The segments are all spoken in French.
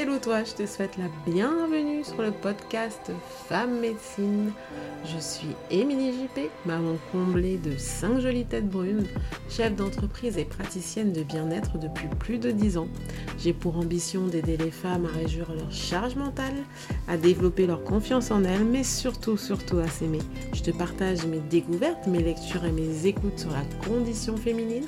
Hello toi, je te souhaite la bienvenue sur le podcast Femme Médecine. Je suis Émilie JP, maman comblée de 5 jolies têtes brunes, chef d'entreprise et praticienne de bien-être depuis plus de 10 ans. J'ai pour ambition d'aider les femmes à réduire leur charge mentale, à développer leur confiance en elles, mais surtout, surtout à s'aimer. Je te partage mes découvertes, mes lectures et mes écoutes sur la condition féminine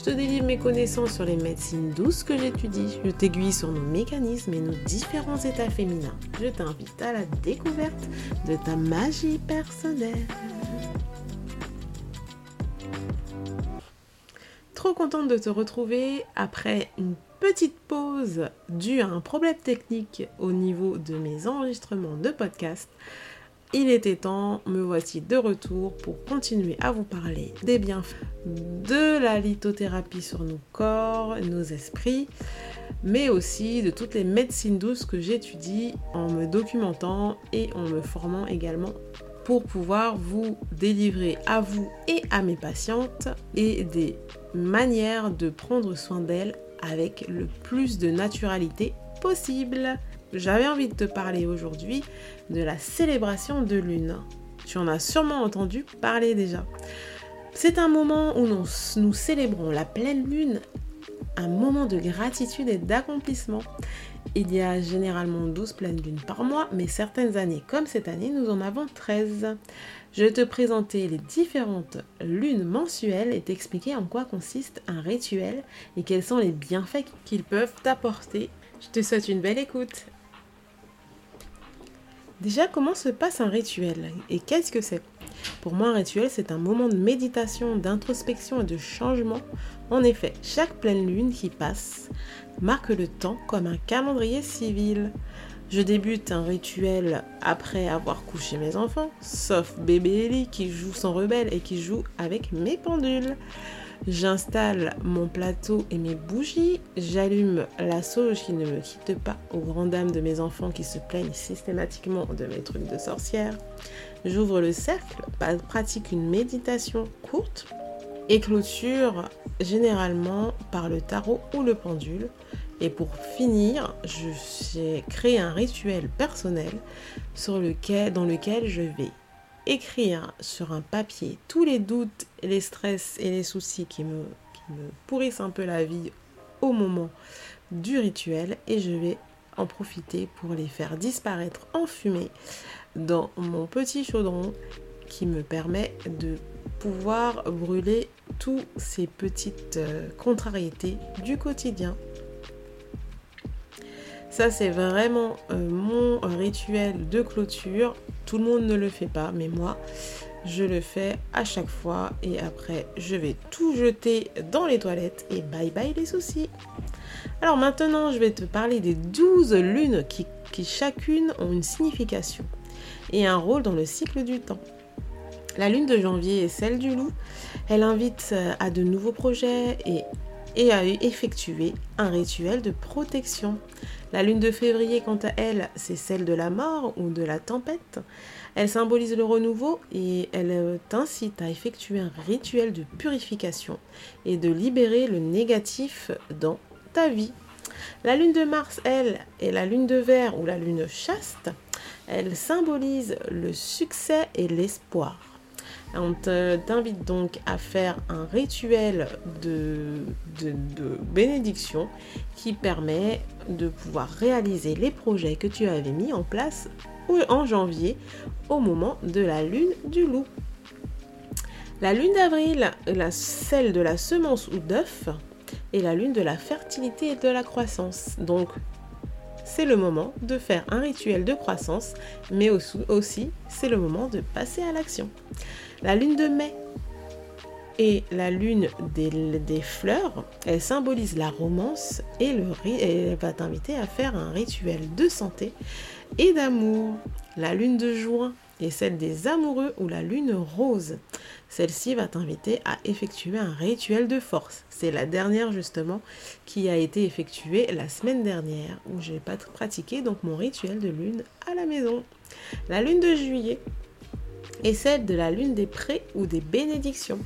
je te délivre mes connaissances sur les médecines douces que j'étudie. Je t'aiguille sur nos mécanismes et nos différents états féminins. Je t'invite à la découverte de ta magie personnelle. Trop contente de te retrouver après une petite pause due à un problème technique au niveau de mes enregistrements de podcast il était temps, me voici de retour pour continuer à vous parler des bienfaits de la lithothérapie sur nos corps, nos esprits, mais aussi de toutes les médecines douces que j'étudie en me documentant et en me formant également pour pouvoir vous délivrer à vous et à mes patientes et des manières de prendre soin d'elles avec le plus de naturalité possible j'avais envie de te parler aujourd'hui de la célébration de lune. Tu en as sûrement entendu parler déjà. C'est un moment où nous, célébrons la pleine lune, un moment de gratitude et d'accomplissement. Il y a généralement 12 pleines lunes par mois, mais certaines années, comme cette année, nous en avons 13. Je vais te présenter les différentes lunes mensuelles et t'expliquer en quoi consiste un rituel et quels sont les bienfaits qu'ils peuvent t'apporter. Je te souhaite une belle écoute. Déjà, comment se passe un rituel et qu'est-ce que c'est? Pour moi, un rituel, c'est un moment de méditation, d'introspection et de changement. En effet, chaque pleine lune qui passe marque le temps comme un calendrier civil. Je débute un rituel après avoir couché mes enfants, sauf bébé Ellie qui joue son rebelle et qui joue avec mes pendules. J'installe mon plateau et mes bougies. J'allume la sauge qui ne me quitte pas aux grandes dames de mes enfants qui se plaignent systématiquement de mes trucs de sorcière. J'ouvre le cercle, pratique une méditation courte et clôture généralement par le tarot ou le pendule. Et pour finir, j'ai créé un rituel personnel sur lequel, dans lequel je vais écrire sur un papier tous les doutes, les stress et les soucis qui me, pourrissent un peu la vie au moment du rituel et je vais en profiter pour les faire disparaître en fumée dans mon petit chaudron qui me permet de pouvoir brûler toutes ces petites euh, contrariétés du quotidien. Ça, c'est vraiment euh, mon rituel de clôture. Tout le monde ne le fait pas, mais moi, je le fais à chaque fois. Et après, je vais tout jeter dans les toilettes et bye bye les soucis. Alors maintenant, je vais te parler des 12 lunes qui, qui chacune ont une signification et un rôle dans le cycle du temps. La lune de janvier est celle du loup. Elle invite euh, à de nouveaux projets et et a effectué un rituel de protection. La lune de février, quant à elle, c'est celle de la mort ou de la tempête. Elle symbolise le renouveau et elle t'incite à effectuer un rituel de purification et de libérer le négatif dans ta vie. La lune de Mars, elle, est la lune de verre ou la lune chaste. Elle symbolise le succès et l'espoir. On t'invite donc à faire un rituel de, bénédiction qui permet de pouvoir réaliser les projets que tu avais mis en place en janvier au moment de la lune du loup. La lune d'avril, celle de la semence ou d'œuf, est la lune de la fertilité et de la croissance. Donc, c'est le moment de faire un rituel de croissance, mais aussi c'est le moment de passer à l'action. La lune de mai et la lune des, fleurs, elle symbolise la romance et, le, et elle va t'inviter à faire un rituel de santé et d'amour. La lune de juin est celle des amoureux ou la lune rose. Celle-ci va t'inviter à effectuer un rituel de force. C'est la dernière justement qui a été effectuée la semaine dernière où j'ai pas pratiqué donc mon rituel de lune à la maison. La lune de juillet et celle de la lune des prés ou des bénédictions.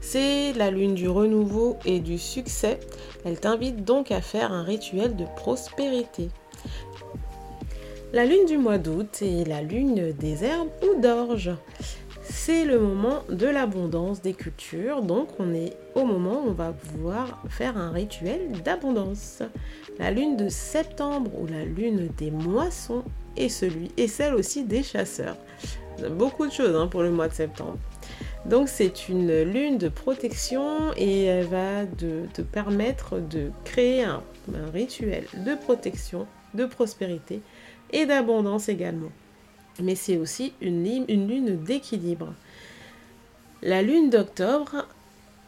C'est la lune du renouveau et du succès. Elle t'invite donc à faire un rituel de prospérité. La lune du mois d'août est la lune des herbes ou d'orge. C'est le moment de l'abondance des cultures, donc on est au moment où on va pouvoir faire un rituel d'abondance. La lune de septembre ou la lune des moissons est celui et celle aussi des chasseurs. Beaucoup de choses hein, pour le mois de septembre. Donc c'est une lune de protection et elle va te permettre de créer un rituel de protection, de prospérité et d'abondance également. Mais c'est aussi une, une lune d'équilibre. La lune d'octobre,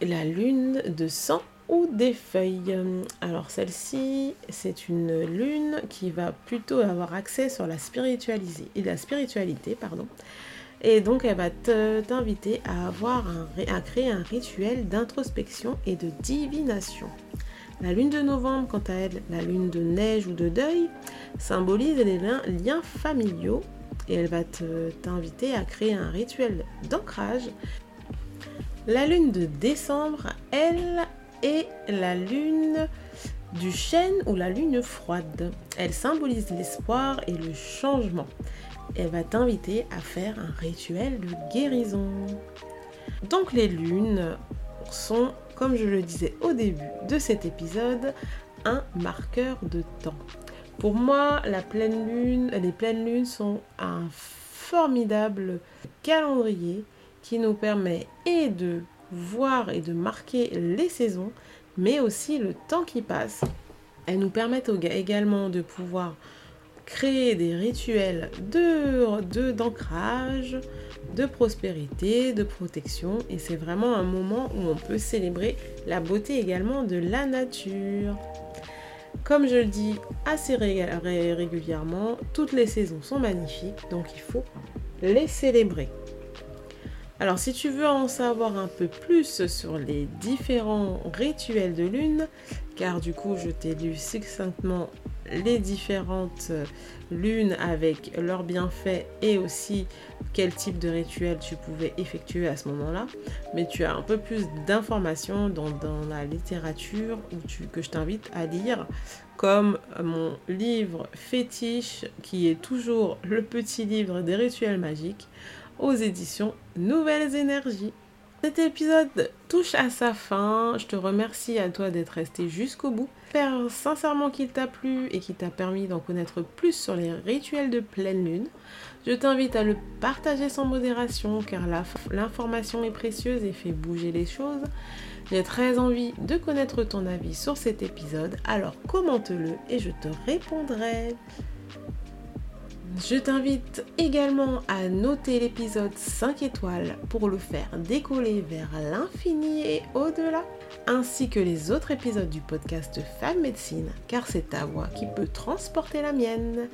la lune de sang ou des feuilles. Alors celle-ci, c'est une lune qui va plutôt avoir accès sur la spiritualité, et la spiritualité pardon. Et donc elle va t'inviter à avoir à créer un rituel d'introspection et de divination. La lune de novembre, quant à elle, la lune de neige ou de deuil, symbolise les liens, familiaux et elle va t'inviter à créer un rituel d'ancrage. La lune de décembre, elle est la lune du chêne ou la lune froide. Elle symbolise l'espoir et le changement. Elle va t'inviter à faire un rituel de guérison. Donc les lunes sont comme je le disais au début de cet épisode, un marqueur de temps. Pour moi, la pleine lune, les pleines lunes sont un formidable calendrier qui nous permet et de voir et de marquer les saisons, mais aussi le temps qui passe. Elles nous permettent également de pouvoir créer des rituels de d'ancrage, de prospérité, de protection et c'est vraiment un moment où on peut célébrer la beauté également de la nature. Comme je le dis assez régulièrement, toutes les saisons sont magnifiques, donc il faut les célébrer. Alors si tu veux en savoir un peu plus sur les différents rituels de lune, car du coup je t'ai lu succinctement les différentes lunes avec leurs bienfaits et aussi quel type de rituel tu pouvais effectuer à ce moment-là. Mais tu as un peu plus d'informations dans, la littérature que je t'invite à lire, comme mon livre fétiche qui est toujours le petit livre des rituels magiques aux éditions Nouvelles Énergies. Cet épisode touche à sa fin. Je te remercie à toi d'être resté jusqu'au bout. J'espère sincèrement qu'il t'a plu et qu'il t'a permis d'en connaître plus sur les rituels de pleine lune. Je t'invite à le partager sans modération car l'information est précieuse et fait bouger les choses. J'ai très envie de connaître ton avis sur cet épisode, alors commente-le et je te répondrai. Je t'invite également à noter l'épisode 5 étoiles pour le faire décoller vers l'infini et au-delà, ainsi que les autres épisodes du podcast Femme Médecine, car c'est ta voix qui peut transporter la mienne.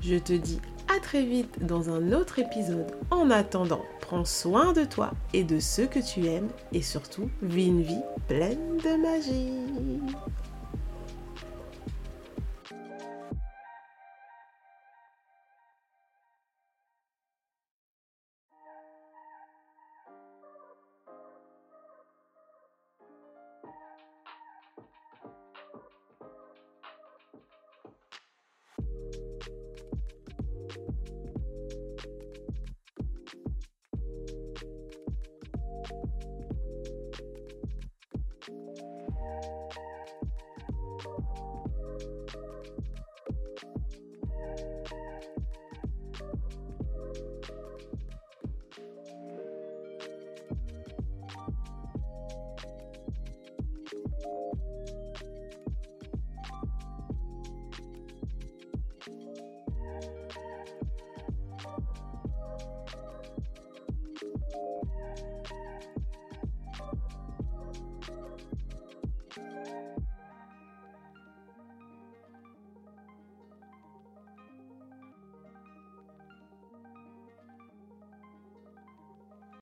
Je te dis à très vite dans un autre épisode. En attendant, prends soin de toi et de ceux que tu aimes et surtout, vis une vie pleine de magie.